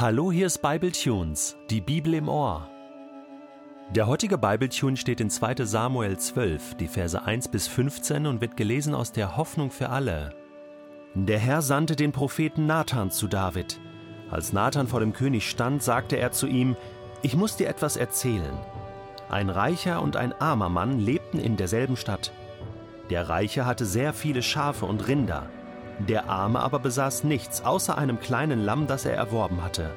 Hallo, hier ist Bible Tunes, die Bibel im Ohr. Der heutige Bible Tune steht in 2. Samuel 12, die Verse 1 bis 15 und wird gelesen aus der Hoffnung für alle. Der Herr sandte den Propheten Nathan zu David. Als Nathan vor dem König stand, sagte er zu ihm: Ich muss dir etwas erzählen. Ein reicher und ein armer Mann lebten in derselben Stadt. Der Reiche hatte sehr viele Schafe und Rinder. Der Arme aber besaß nichts außer einem kleinen Lamm, das er erworben hatte.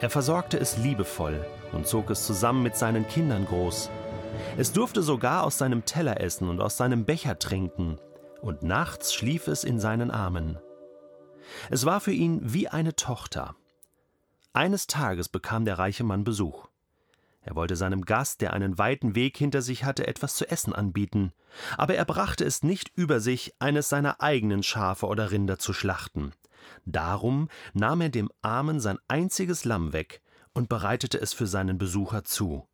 Er versorgte es liebevoll und zog es zusammen mit seinen Kindern groß. Es durfte sogar aus seinem Teller essen und aus seinem Becher trinken, und nachts schlief es in seinen Armen. Es war für ihn wie eine Tochter. Eines Tages bekam der reiche Mann Besuch. Er wollte seinem Gast, der einen weiten Weg hinter sich hatte, etwas zu essen anbieten, aber er brachte es nicht über sich, eines seiner eigenen Schafe oder Rinder zu schlachten. Darum nahm er dem Armen sein einziges Lamm weg und bereitete es für seinen Besucher zu.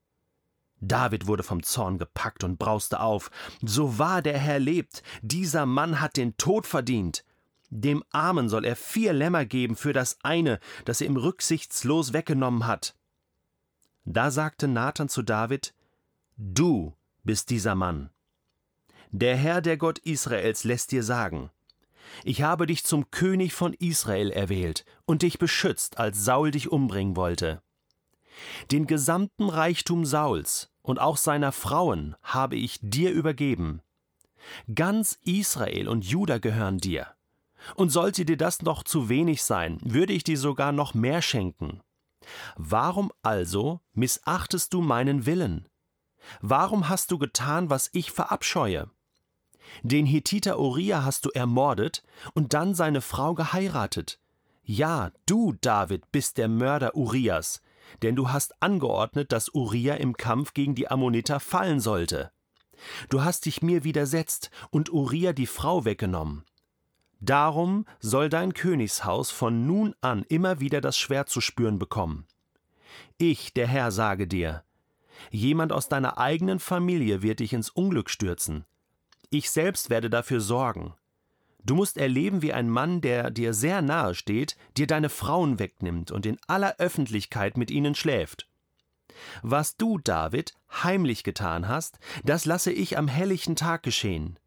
David wurde vom Zorn gepackt und brauste auf. So wahr der Herr lebt, dieser Mann hat den Tod verdient. Dem Armen soll er vier Lämmer geben für das eine, das er ihm rücksichtslos weggenommen hat. Da sagte Nathan zu David: Du bist dieser Mann. Der Herr, der Gott Israels, lässt dir sagen: Ich habe dich zum König von Israel erwählt und dich beschützt, als Saul dich umbringen wollte. Den gesamten Reichtum Sauls und auch seiner Frauen habe ich dir übergeben. Ganz Israel und Juda gehören dir. Und sollte dir das noch zu wenig sein, würde ich dir sogar noch mehr schenken. Warum also missachtest du meinen Willen? Warum hast du getan, was ich verabscheue? Den Hethiter Uriah hast du ermordet und dann seine Frau geheiratet. Ja, du, David, bist der Mörder Urias, denn du hast angeordnet, dass Uriah im Kampf gegen die Ammoniter fallen sollte. Du hast dich mir widersetzt und Uriah die Frau weggenommen. Darum soll dein Königshaus von nun an immer wieder das Schwert zu spüren bekommen. Ich, der Herr, sage dir, jemand aus deiner eigenen Familie wird dich ins Unglück stürzen. Ich selbst werde dafür sorgen. Du musst erleben, wie ein Mann, der dir sehr nahe steht, dir deine Frauen wegnimmt und in aller Öffentlichkeit mit ihnen schläft. Was du, David, heimlich getan hast, das lasse ich am helllichen Tag geschehen.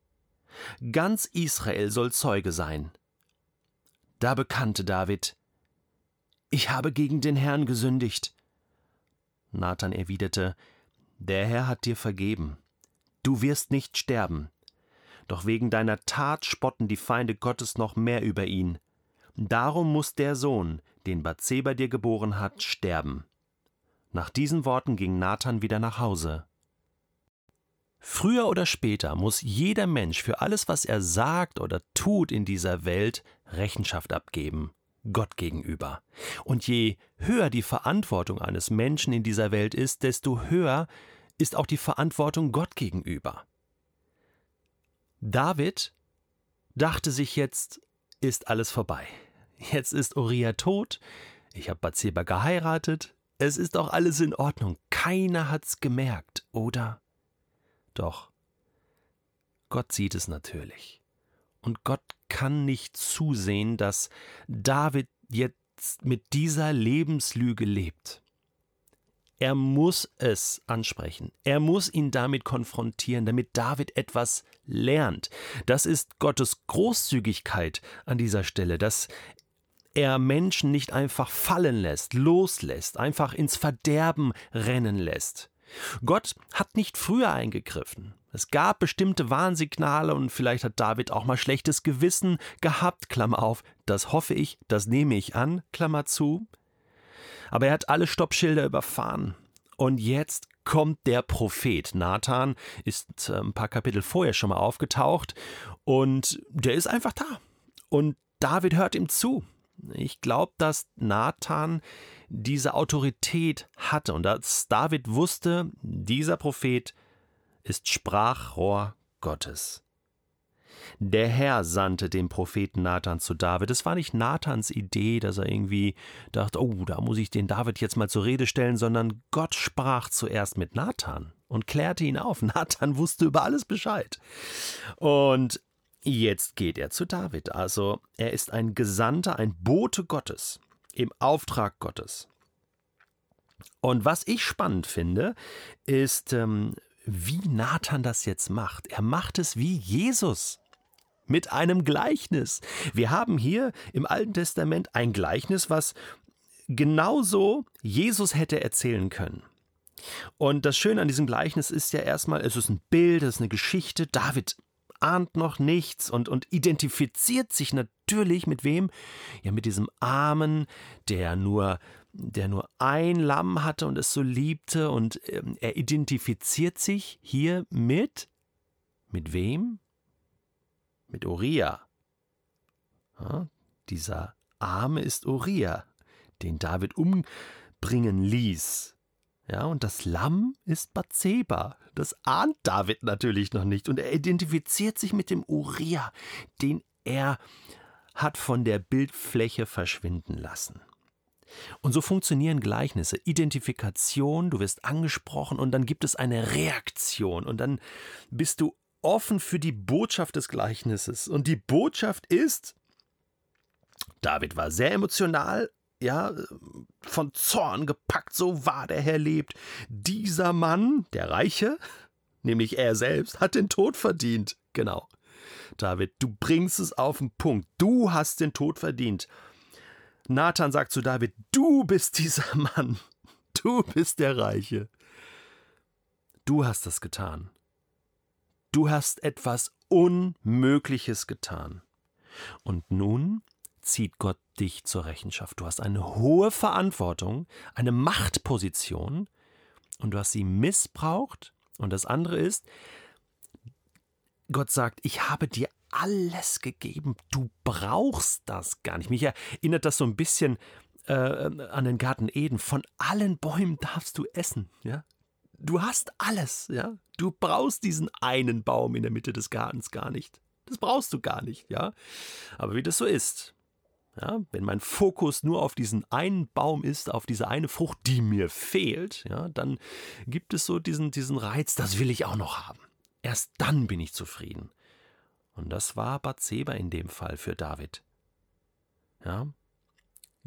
Ganz Israel soll Zeuge sein. Da bekannte David, ich habe gegen den Herrn gesündigt. Nathan erwiderte, Der Herr hat dir vergeben. Du wirst nicht sterben. Doch wegen deiner Tat spotten die Feinde Gottes noch mehr über ihn. Darum muss der Sohn, den Bathseba dir geboren hat, sterben. Nach diesen Worten ging Nathan wieder nach Hause. Früher oder später muss jeder Mensch für alles, was er sagt oder tut in dieser Welt, Rechenschaft abgeben, Gott gegenüber. Und je höher die Verantwortung eines Menschen in dieser Welt ist, desto höher ist auch die Verantwortung Gott gegenüber. David dachte sich jetzt, ist alles vorbei. Jetzt ist Uriah tot, ich habe Bathseba geheiratet, es ist auch alles in Ordnung, keiner hat's gemerkt, oder? Doch, Gott sieht es natürlich. Und Gott kann nicht zusehen, dass David jetzt mit dieser Lebenslüge lebt. Er muss es ansprechen. Er muss ihn damit konfrontieren, damit David etwas lernt. Das ist Gottes Großzügigkeit an dieser Stelle, dass er Menschen nicht einfach fallen lässt, loslässt, einfach ins Verderben rennen lässt. Gott hat nicht früher eingegriffen. Es gab bestimmte Warnsignale und vielleicht hat David auch mal schlechtes Gewissen gehabt, Klammer auf, das hoffe ich, das nehme ich an, Klammer zu. Aber er hat alle Stoppschilder überfahren. Und jetzt kommt der Prophet. Nathan ist äh, ein paar Kapitel vorher schon mal aufgetaucht und der ist einfach da. Und David hört ihm zu. Ich glaube, dass Nathan diese Autorität hatte und dass David wusste, dieser Prophet ist Sprachrohr Gottes. Der Herr sandte den Propheten Nathan zu David. Es war nicht Nathans Idee, dass er irgendwie dachte, oh, da muss ich den David jetzt mal zur Rede stellen, sondern Gott sprach zuerst mit Nathan und klärte ihn auf. Nathan wusste über alles Bescheid. Und Jetzt geht er zu David. Also er ist ein Gesandter, ein Bote Gottes. im Auftrag Gottes. Und was ich spannend finde, ist, ähm, wie Nathan das jetzt macht. Er macht es wie Jesus mit einem Gleichnis. Wir haben hier im Alten Testament ein Gleichnis, was genauso Jesus hätte erzählen können. Und das Schöne an diesem Gleichnis ist ja erstmal, es ist ein Bild, es ist eine Geschichte. David ahnt noch nichts und, und identifiziert sich natürlich mit wem? Ja, mit diesem Armen, der nur, der nur ein Lamm hatte und es so liebte. Und ähm, er identifiziert sich hier mit, mit wem? Mit Uriah. Ja, dieser Arme ist Uriah, den David umbringen ließ. Ja, und das Lamm ist Bathseba. Das ahnt David natürlich noch nicht. Und er identifiziert sich mit dem Uriah, den er hat von der Bildfläche verschwinden lassen. Und so funktionieren Gleichnisse. Identifikation, du wirst angesprochen und dann gibt es eine Reaktion und dann bist du offen für die Botschaft des Gleichnisses. Und die Botschaft ist, David war sehr emotional ja, von Zorn gepackt, so wahr der Herr lebt. Dieser Mann, der Reiche, nämlich er selbst, hat den Tod verdient. Genau. David, du bringst es auf den Punkt. Du hast den Tod verdient. Nathan sagt zu David, du bist dieser Mann. Du bist der Reiche. Du hast das getan. Du hast etwas Unmögliches getan. Und nun zieht Gott dich zur Rechenschaft. Du hast eine hohe Verantwortung, eine Machtposition und du hast sie missbraucht. Und das andere ist, Gott sagt, ich habe dir alles gegeben, du brauchst das gar nicht. Mich erinnert das so ein bisschen äh, an den Garten Eden. Von allen Bäumen darfst du essen, ja. Du hast alles, ja. Du brauchst diesen einen Baum in der Mitte des Gartens gar nicht. Das brauchst du gar nicht, ja. Aber wie das so ist, ja, wenn mein Fokus nur auf diesen einen Baum ist, auf diese eine Frucht, die mir fehlt, ja, dann gibt es so diesen, diesen Reiz, das will ich auch noch haben. Erst dann bin ich zufrieden. Und das war Bathseba in dem Fall für David. Ja,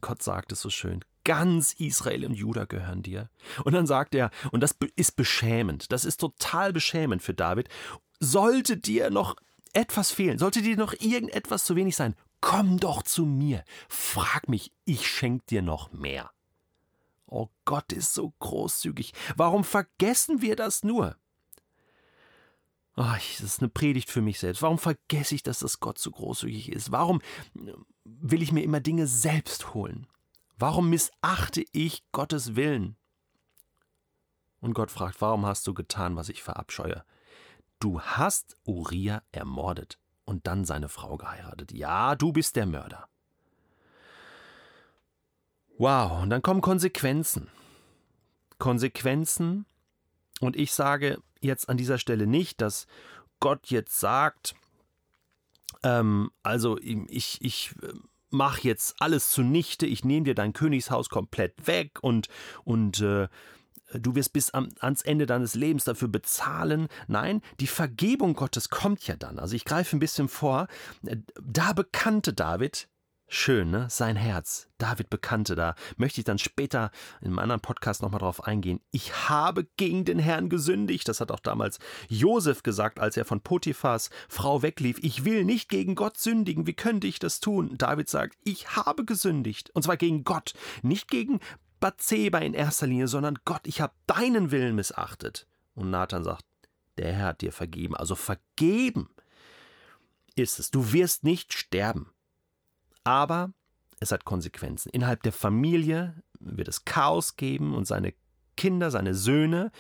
Gott sagt es so schön, ganz Israel und Juda gehören dir. Und dann sagt er, und das ist beschämend, das ist total beschämend für David, sollte dir noch etwas fehlen, sollte dir noch irgendetwas zu wenig sein, Komm doch zu mir, frag mich, ich schenk dir noch mehr. Oh Gott ist so großzügig. Warum vergessen wir das nur? Oh, das ist eine Predigt für mich selbst. Warum vergesse ich, dass das Gott so großzügig ist? Warum will ich mir immer Dinge selbst holen? Warum missachte ich Gottes Willen? Und Gott fragt, warum hast du getan, was ich verabscheue? Du hast Uriah ermordet und dann seine Frau geheiratet. Ja, du bist der Mörder. Wow, und dann kommen Konsequenzen. Konsequenzen. Und ich sage jetzt an dieser Stelle nicht, dass Gott jetzt sagt, ähm, also ich, ich äh, mache jetzt alles zunichte, ich nehme dir dein Königshaus komplett weg und, und äh, du wirst bis am, ans Ende deines Lebens dafür bezahlen. Nein, die Vergebung Gottes kommt ja dann. Also ich greife ein bisschen vor. Da bekannte David, schön, ne? Sein Herz. David bekannte da. Möchte ich dann später in einem anderen Podcast nochmal drauf eingehen. Ich habe gegen den Herrn gesündigt. Das hat auch damals Josef gesagt, als er von Potiphas Frau weglief. Ich will nicht gegen Gott sündigen. Wie könnte ich das tun? David sagt, ich habe gesündigt. Und zwar gegen Gott. Nicht gegen Bathseba in erster Linie, sondern Gott, ich habe deinen Willen missachtet. Und Nathan sagt, der Herr hat dir vergeben. Also vergeben ist es. Du wirst nicht sterben. Aber es hat Konsequenzen. Innerhalb der Familie wird es Chaos geben und seine Kinder, seine Söhne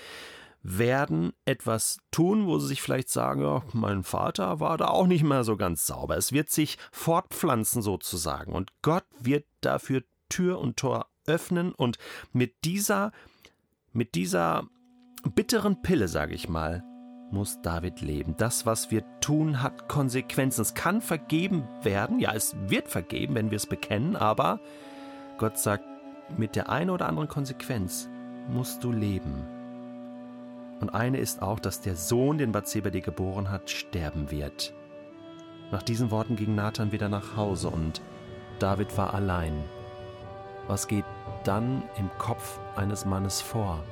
werden etwas tun, wo sie sich vielleicht sagen, ja, mein Vater war da auch nicht mehr so ganz sauber. Es wird sich fortpflanzen sozusagen und Gott wird dafür Tür und Tor öffnen und mit dieser, mit dieser bitteren Pille, sage ich mal, muss David leben. Das, was wir tun, hat Konsequenzen. Es kann vergeben werden, ja, es wird vergeben, wenn wir es bekennen, aber Gott sagt, mit der einen oder anderen Konsequenz musst du leben. Und eine ist auch, dass der Sohn, den Bathseba dir geboren hat, sterben wird. Nach diesen Worten ging Nathan wieder nach Hause und David war allein Was geht dann im Kopf eines Mannes vor?